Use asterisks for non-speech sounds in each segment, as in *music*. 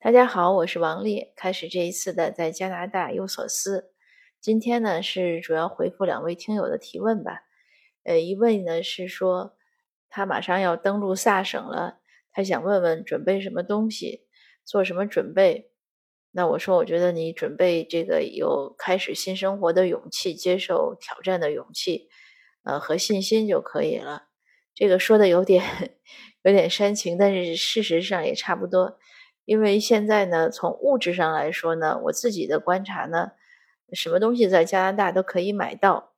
大家好，我是王丽。开始这一次的在加拿大有所思。今天呢是主要回复两位听友的提问吧。呃，一位呢是说他马上要登陆萨省了，他想问问准备什么东西，做什么准备。那我说，我觉得你准备这个有开始新生活的勇气，接受挑战的勇气，呃和信心就可以了。这个说的有点 *laughs* 有点煽情，但是事实上也差不多。因为现在呢，从物质上来说呢，我自己的观察呢，什么东西在加拿大都可以买到，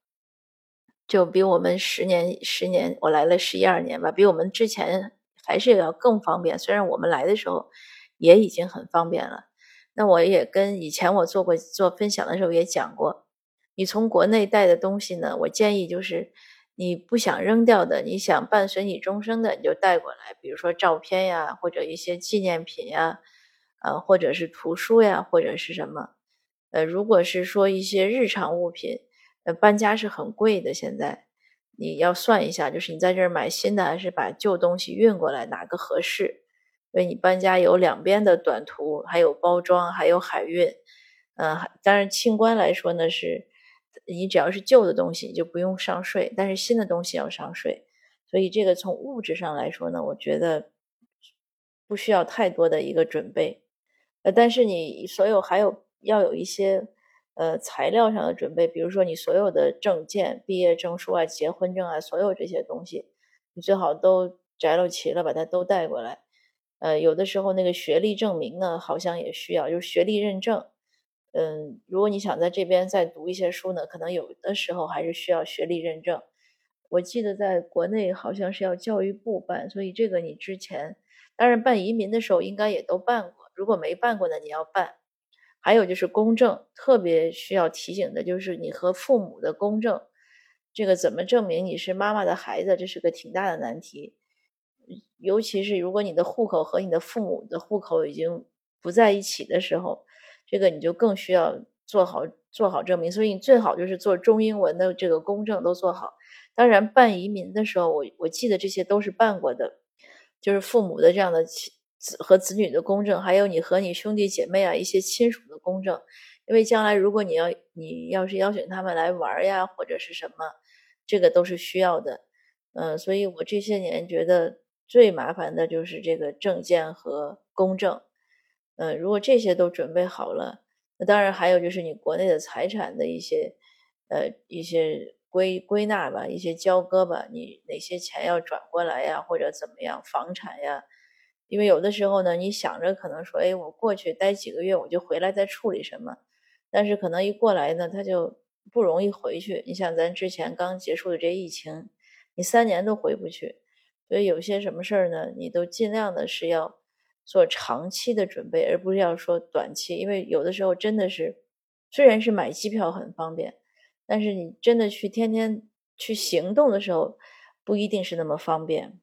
就比我们十年十年我来了十一二年吧，比我们之前还是要更方便。虽然我们来的时候也已经很方便了，那我也跟以前我做过做分享的时候也讲过，你从国内带的东西呢，我建议就是。你不想扔掉的，你想伴随你终生的，你就带过来。比如说照片呀，或者一些纪念品呀，呃，或者是图书呀，或者是什么。呃，如果是说一些日常物品，呃，搬家是很贵的。现在你要算一下，就是你在这儿买新的，还是把旧东西运过来，哪个合适？因为你搬家有两边的短途，还有包装，还有海运。嗯，当然清关来说呢是。你只要是旧的东西，你就不用上税，但是新的东西要上税。所以这个从物质上来说呢，我觉得不需要太多的一个准备。呃，但是你所有还有要有一些呃材料上的准备，比如说你所有的证件、毕业证书啊、结婚证啊，所有这些东西，你最好都摘了齐了，把它都带过来。呃，有的时候那个学历证明呢，好像也需要，就是学历认证。嗯，如果你想在这边再读一些书呢，可能有的时候还是需要学历认证。我记得在国内好像是要教育部办，所以这个你之前当然办移民的时候应该也都办过。如果没办过呢，你要办。还有就是公证，特别需要提醒的就是你和父母的公证，这个怎么证明你是妈妈的孩子，这是个挺大的难题。尤其是如果你的户口和你的父母的户口已经不在一起的时候。这个你就更需要做好做好证明，所以你最好就是做中英文的这个公证都做好。当然，办移民的时候，我我记得这些都是办过的，就是父母的这样的子和子女的公证，还有你和你兄弟姐妹啊一些亲属的公证。因为将来如果你要你要是邀请他们来玩呀或者是什么，这个都是需要的。嗯，所以我这些年觉得最麻烦的就是这个证件和公证。嗯，如果这些都准备好了，那当然还有就是你国内的财产的一些，呃，一些归归纳吧，一些交割吧，你哪些钱要转过来呀，或者怎么样，房产呀，因为有的时候呢，你想着可能说，哎，我过去待几个月，我就回来再处理什么，但是可能一过来呢，他就不容易回去。你像咱之前刚结束的这疫情，你三年都回不去，所以有些什么事儿呢，你都尽量的是要。做长期的准备，而不是要说短期，因为有的时候真的是，虽然是买机票很方便，但是你真的去天天去行动的时候，不一定是那么方便。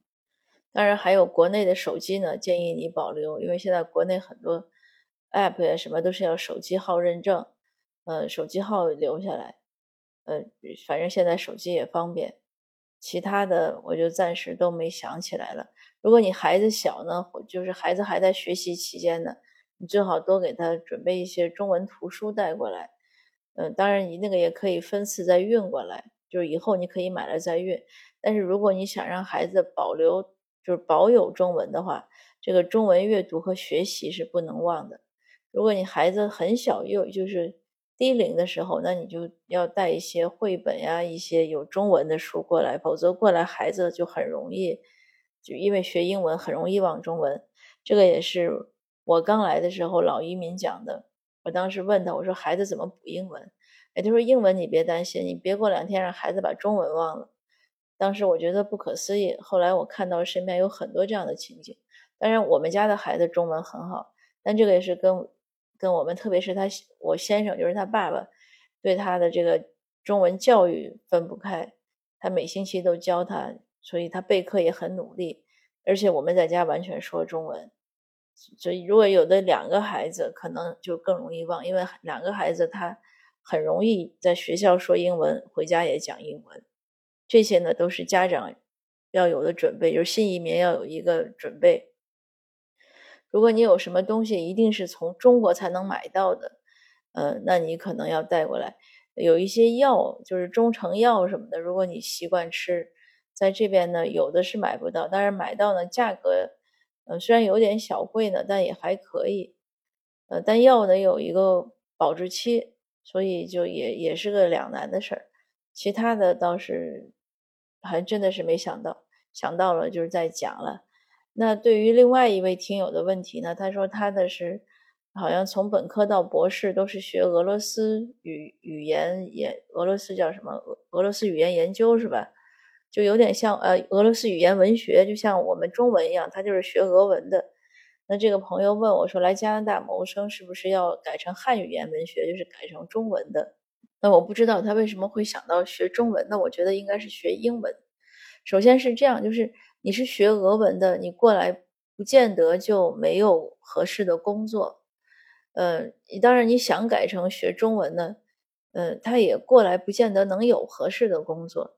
当然，还有国内的手机呢，建议你保留，因为现在国内很多 app 呀什么都是要手机号认证，呃，手机号留下来，呃，反正现在手机也方便。其他的我就暂时都没想起来了。如果你孩子小呢，就是孩子还在学习期间呢，你最好多给他准备一些中文图书带过来。嗯，当然你那个也可以分次再运过来，就是以后你可以买了再运。但是如果你想让孩子保留，就是保有中文的话，这个中文阅读和学习是不能忘的。如果你孩子很小，又就是低龄的时候，那你就要带一些绘本呀，一些有中文的书过来，否则过来孩子就很容易。就因为学英文很容易忘中文，这个也是我刚来的时候老移民讲的。我当时问他，我说孩子怎么补英文？哎，他说英文你别担心，你别过两天让孩子把中文忘了。当时我觉得不可思议。后来我看到身边有很多这样的情景。当然，我们家的孩子中文很好，但这个也是跟跟我们，特别是他我先生，就是他爸爸，对他的这个中文教育分不开。他每星期都教他。所以他备课也很努力，而且我们在家完全说中文，所以如果有的两个孩子，可能就更容易忘，因为两个孩子他很容易在学校说英文，回家也讲英文，这些呢都是家长要有的准备，就是新移民要有一个准备。如果你有什么东西一定是从中国才能买到的，呃，那你可能要带过来。有一些药，就是中成药什么的，如果你习惯吃，在这边呢，有的是买不到，但是买到呢，价格，呃，虽然有点小贵呢，但也还可以。呃，但药呢有一个保质期，所以就也也是个两难的事儿。其他的倒是还真的是没想到，想到了就是在讲了。那对于另外一位听友的问题呢，他说他的是好像从本科到博士都是学俄罗斯语语言研，俄罗斯叫什么俄俄罗斯语言研究是吧？就有点像呃俄罗斯语言文学，就像我们中文一样，他就是学俄文的。那这个朋友问我说，来加拿大谋生是不是要改成汉语言文学，就是改成中文的？那我不知道他为什么会想到学中文。那我觉得应该是学英文。首先是这样，就是你是学俄文的，你过来不见得就没有合适的工作。呃，当然你想改成学中文呢，呃，他也过来不见得能有合适的工作。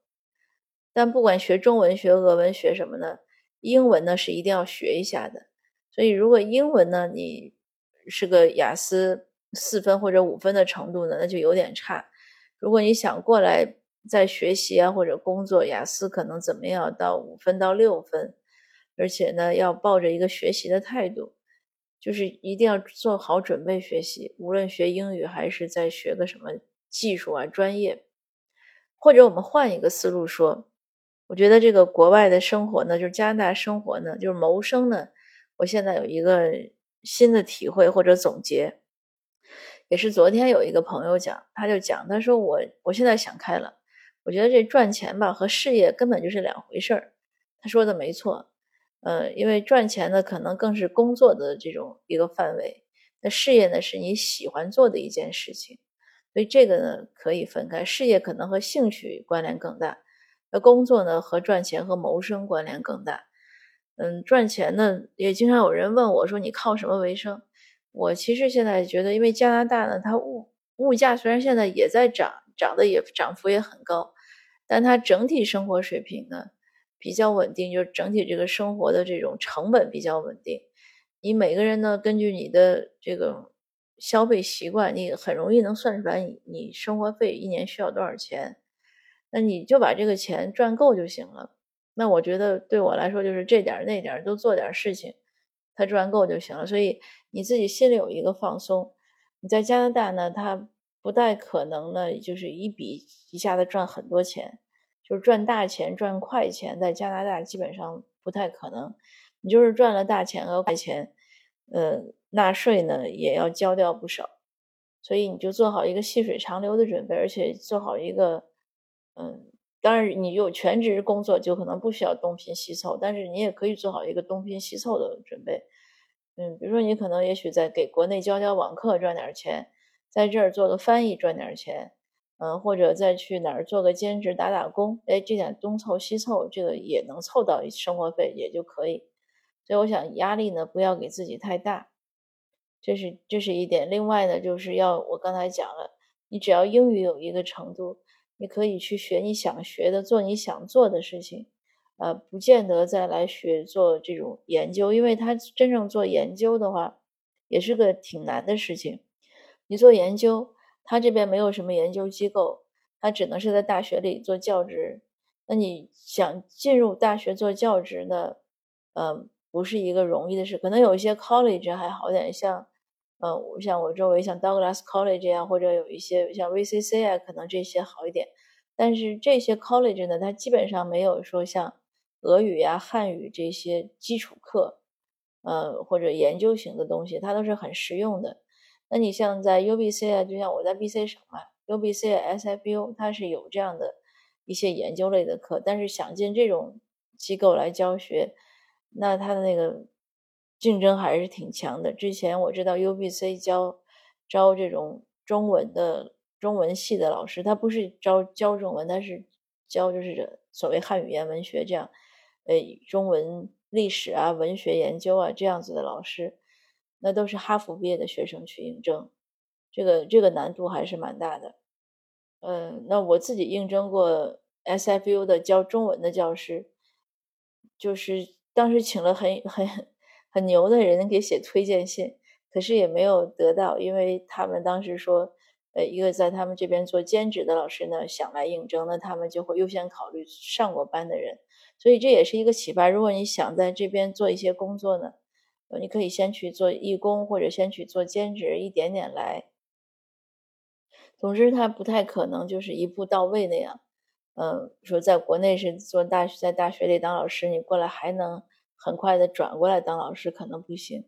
但不管学中文、学俄文、学什么呢，英文呢是一定要学一下的。所以，如果英文呢，你是个雅思四分或者五分的程度呢，那就有点差。如果你想过来再学习啊，或者工作，雅思可能怎么样到五分到六分，而且呢，要抱着一个学习的态度，就是一定要做好准备学习。无论学英语还是在学个什么技术啊、专业，或者我们换一个思路说，我觉得这个国外的生活呢，就是加拿大生活呢，就是谋生呢。我现在有一个新的体会或者总结，也是昨天有一个朋友讲，他就讲，他说我我现在想开了，我觉得这赚钱吧和事业根本就是两回事儿。他说的没错，呃，因为赚钱呢可能更是工作的这种一个范围，那事业呢是你喜欢做的一件事情，所以这个呢可以分开，事业可能和兴趣关联更大，那工作呢和赚钱和谋生关联更大。嗯，赚钱呢，也经常有人问我说：“你靠什么为生？”我其实现在觉得，因为加拿大呢，它物物价虽然现在也在涨，涨的也涨幅也很高，但它整体生活水平呢比较稳定，就是整体这个生活的这种成本比较稳定。你每个人呢，根据你的这个消费习惯，你很容易能算出来你你生活费一年需要多少钱，那你就把这个钱赚够就行了。那我觉得对我来说就是这点那点都做点事情，他赚够就行了。所以你自己心里有一个放松。你在加拿大呢，他不太可能呢，就是一笔一下子赚很多钱，就是赚大钱、赚快钱，在加拿大基本上不太可能。你就是赚了大钱和快钱，呃，纳税呢也要交掉不少。所以你就做好一个细水长流的准备，而且做好一个，嗯。当然，你有全职工作就可能不需要东拼西凑，但是你也可以做好一个东拼西凑的准备。嗯，比如说你可能也许在给国内教教网课赚点钱，在这儿做个翻译赚点钱，嗯，或者再去哪儿做个兼职打打工，哎，这点东凑西凑，这个也能凑到生活费也就可以。所以我想压力呢不要给自己太大，这是这是一点。另外呢，就是要我刚才讲了，你只要英语有一个程度。你可以去学你想学的，做你想做的事情，呃，不见得再来学做这种研究，因为他真正做研究的话，也是个挺难的事情。你做研究，他这边没有什么研究机构，他只能是在大学里做教职。那你想进入大学做教职呢？嗯，不是一个容易的事。可能有一些 college 还好点，像。呃，像我周围像 Douglas College 啊，或者有一些像 VCC 啊，可能这些好一点。但是这些 college 呢，它基本上没有说像俄语呀、汉语这些基础课，呃，或者研究型的东西，它都是很实用的。那你像在 UBC 啊，就像我在 BC 省嘛，UBC、SFU 它是有这样的一些研究类的课，但是想进这种机构来教学，那它的那个。竞争还是挺强的。之前我知道 UBC 教招这种中文的中文系的老师，他不是招教中文，他是教就是所谓汉语言文学这样，呃，中文历史啊、文学研究啊这样子的老师，那都是哈佛毕业的学生去应征，这个这个难度还是蛮大的。嗯，那我自己应征过 SFU 的教中文的教师，就是当时请了很很。很牛的人给写推荐信，可是也没有得到，因为他们当时说，呃，一个在他们这边做兼职的老师呢想来应征，那他们就会优先考虑上过班的人，所以这也是一个启发。如果你想在这边做一些工作呢，你可以先去做义工，或者先去做兼职，一点点来。总之，他不太可能就是一步到位那样。嗯，说在国内是做大学，在大学里当老师，你过来还能很快的转过来当老师，可能不行，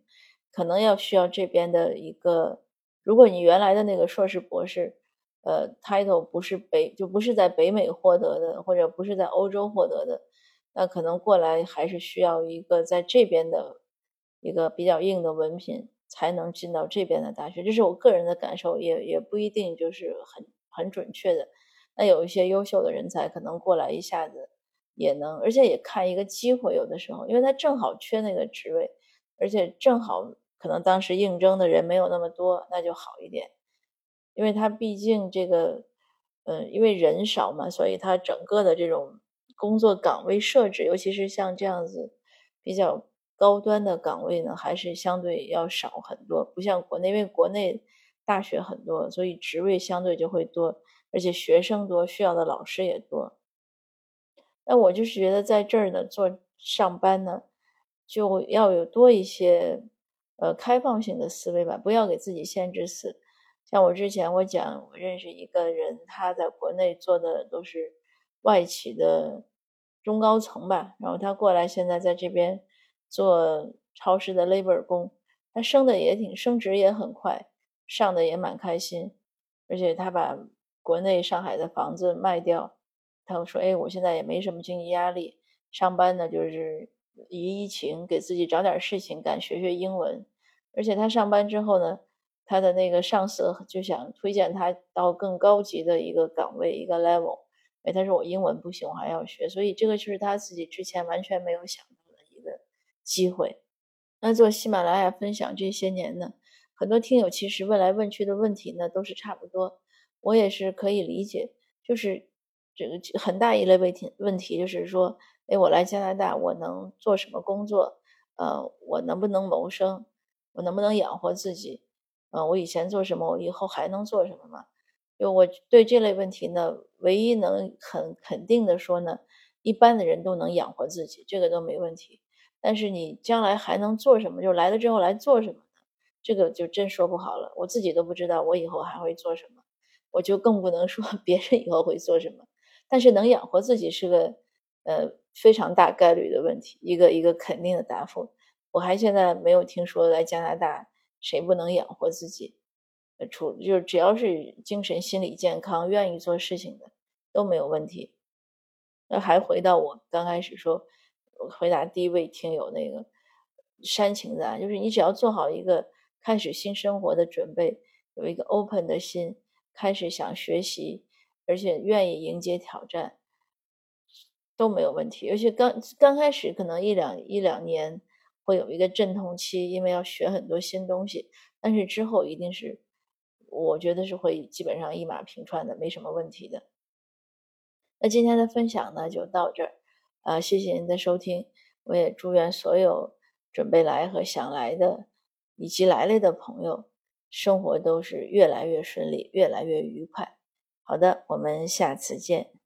可能要需要这边的一个。如果你原来的那个硕士博士，呃，title 不是北，就不是在北美获得的，或者不是在欧洲获得的，那可能过来还是需要一个在这边的一个比较硬的文凭，才能进到这边的大学。这是我个人的感受，也也不一定就是很很准确的。那有一些优秀的人才可能过来一下子也能，而且也看一个机会，有的时候，因为他正好缺那个职位，而且正好可能当时应征的人没有那么多，那就好一点。因为他毕竟这个，嗯，因为人少嘛，所以他整个的这种工作岗位设置，尤其是像这样子比较高端的岗位呢，还是相对要少很多，不像国内，因为国内大学很多，所以职位相对就会多。而且学生多，需要的老师也多。那我就是觉得在这儿呢做上班呢，就要有多一些呃开放性的思维吧，不要给自己限制死。像我之前我讲，我认识一个人，他在国内做的都是外企的中高层吧，然后他过来现在在这边做超市的 labor 工，他升的也挺升职也很快，上的也蛮开心，而且他把。国内上海的房子卖掉，他说：“哎，我现在也没什么经济压力，上班呢就是移疫情，给自己找点事情干，学学英文。而且他上班之后呢，他的那个上司就想推荐他到更高级的一个岗位，一个 level。哎，他说我英文不行，我还要学，所以这个就是他自己之前完全没有想到的一个机会。那做喜马拉雅分享这些年呢，很多听友其实问来问去的问题呢，都是差不多。”我也是可以理解，就是这个很大一类问题，问题就是说，哎，我来加拿大，我能做什么工作？呃，我能不能谋生？我能不能养活自己？呃，我以前做什么，我以后还能做什么吗？就我对这类问题呢，唯一能很肯定的说呢，一般的人都能养活自己，这个都没问题。但是你将来还能做什么？就来了之后来做什么呢？这个就真说不好了，我自己都不知道我以后还会做什么。我就更不能说 *laughs* 别人以后会做什么，但是能养活自己是个呃非常大概率的问题，一个一个肯定的答复。我还现在没有听说来加拿大谁不能养活自己，呃除就是只要是精神心理健康、愿意做事情的都没有问题。那还回到我刚开始说回答第一位听友那个煽情的，就是你只要做好一个开始新生活的准备，有一个 open 的心。开始想学习，而且愿意迎接挑战，都没有问题。而且刚刚开始可能一两一两年会有一个阵痛期，因为要学很多新东西。但是之后一定是，我觉得是会基本上一马平川的，没什么问题的。那今天的分享呢就到这儿，啊，谢谢您的收听。我也祝愿所有准备来和想来的以及来了的朋友。生活都是越来越顺利，越来越愉快。好的，我们下次见。